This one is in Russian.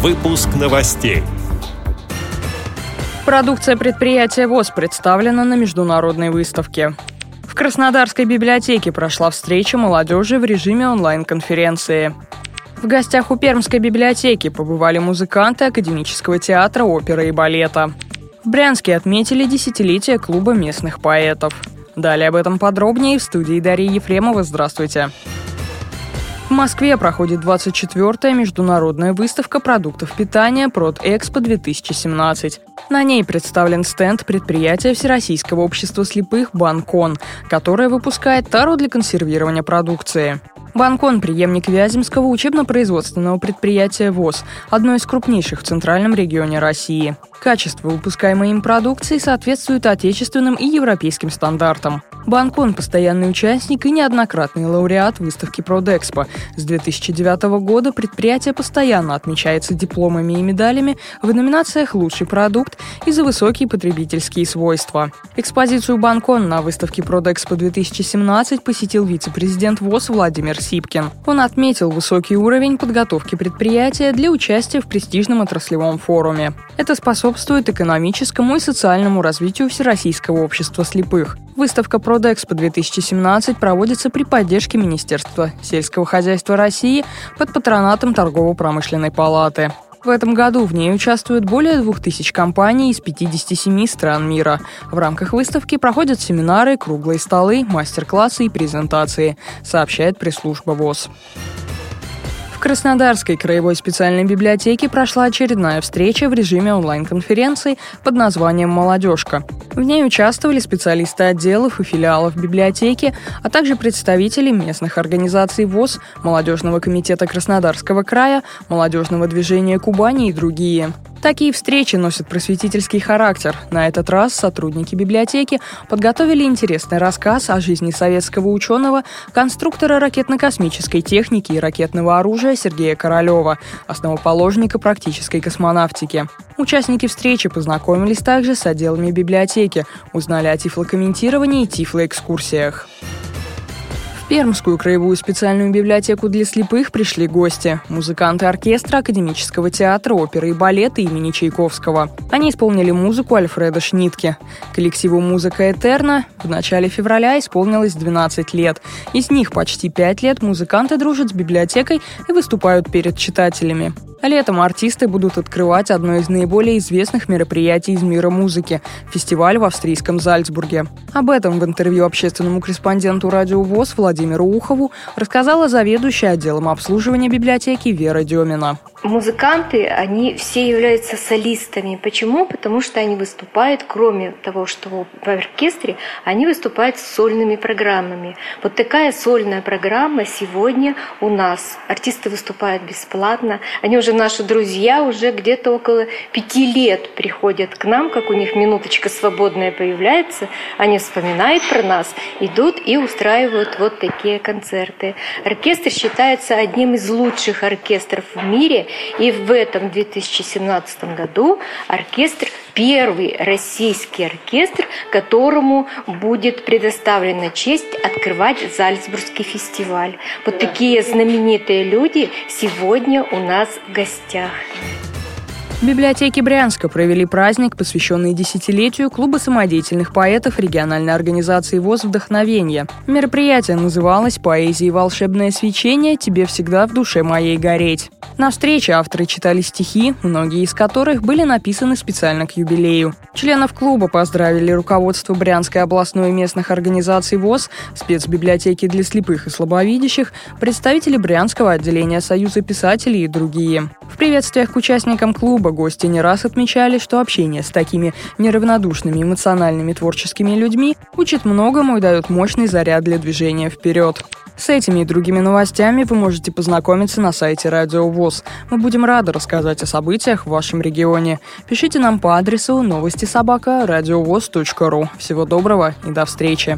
Выпуск новостей. Продукция предприятия ВОЗ представлена на международной выставке. В Краснодарской библиотеке прошла встреча молодежи в режиме онлайн-конференции. В гостях у Пермской библиотеки побывали музыканты Академического театра оперы и балета. В Брянске отметили десятилетие клуба местных поэтов. Далее об этом подробнее в студии Дарьи Ефремова. Здравствуйте. Здравствуйте. В Москве проходит 24-я международная выставка продуктов питания «Продэкспо-2017». На ней представлен стенд предприятия Всероссийского общества слепых «Банкон», которое выпускает тару для консервирования продукции. Банкон – преемник Вяземского учебно-производственного предприятия ВОЗ, одно из крупнейших в центральном регионе России. Качество выпускаемой им продукции соответствует отечественным и европейским стандартам. Банкон – постоянный участник и неоднократный лауреат выставки Продэкспо. С 2009 года предприятие постоянно отмечается дипломами и медалями в номинациях «Лучший продукт» и за высокие потребительские свойства. Экспозицию Банкон на выставке Продэкспо 2017 посетил вице-президент ВОЗ Владимир Сипкин. Он отметил высокий уровень подготовки предприятия для участия в престижном отраслевом форуме. Это способствует экономическому и социальному развитию Всероссийского общества слепых. Выставка Продэкспо 2017 проводится при поддержке Министерства сельского хозяйства России под патронатом Торгово-промышленной палаты. В этом году в ней участвуют более 2000 компаний из 57 стран мира. В рамках выставки проходят семинары, круглые столы, мастер-классы и презентации, сообщает пресс-служба ВОЗ. В Краснодарской краевой специальной библиотеке прошла очередная встреча в режиме онлайн-конференции под названием «Молодежка». В ней участвовали специалисты отделов и филиалов библиотеки, а также представители местных организаций ВОЗ, Молодежного комитета Краснодарского края, Молодежного движения Кубани и другие. Такие встречи носят просветительский характер. На этот раз сотрудники библиотеки подготовили интересный рассказ о жизни советского ученого, конструктора ракетно-космической техники и ракетного оружия Сергея Королева, основоположника практической космонавтики. Участники встречи познакомились также с отделами библиотеки, узнали о тифлокомментировании и тифлоэкскурсиях. Пермскую краевую специальную библиотеку для слепых пришли гости – музыканты оркестра Академического театра оперы и балета имени Чайковского. Они исполнили музыку Альфреда Шнитке. Коллективу «Музыка Этерна» в начале февраля исполнилось 12 лет. Из них почти 5 лет музыканты дружат с библиотекой и выступают перед читателями. Летом артисты будут открывать одно из наиболее известных мероприятий из мира музыки – фестиваль в австрийском Зальцбурге. Об этом в интервью общественному корреспонденту радио ВОЗ Владимиру Ухову рассказала заведующая отделом обслуживания библиотеки Вера Демина. Музыканты, они все являются солистами. Почему? Потому что они выступают, кроме того, что в оркестре, они выступают с сольными программами. Вот такая сольная программа сегодня у нас. Артисты выступают бесплатно. Они уже наши друзья, уже где-то около пяти лет приходят к нам, как у них минуточка свободная появляется. Они вспоминают про нас, идут и устраивают вот такие концерты. Оркестр считается одним из лучших оркестров в мире и в этом 2017 году оркестр первый российский оркестр, которому будет предоставлена честь открывать Зальцбургский фестиваль. Вот такие знаменитые люди сегодня у нас в гостях. В библиотеке Брянска провели праздник, посвященный десятилетию Клуба самодеятельных поэтов региональной организации ВОЗ «Вдохновение». Мероприятие называлось «Поэзии волшебное свечение. Тебе всегда в душе моей гореть». На встрече авторы читали стихи, многие из которых были написаны специально к юбилею. Членов клуба поздравили руководство Брянской областной и местных организаций ВОЗ, спецбиблиотеки для слепых и слабовидящих, представители Брянского отделения Союза писателей и другие. Приветствиях к участникам клуба гости не раз отмечали, что общение с такими неравнодушными эмоциональными творческими людьми учит многому и дает мощный заряд для движения вперед. С этими и другими новостями вы можете познакомиться на сайте Радио ВОЗ. Мы будем рады рассказать о событиях в вашем регионе. Пишите нам по адресу новости собака ру. Всего доброго и до встречи!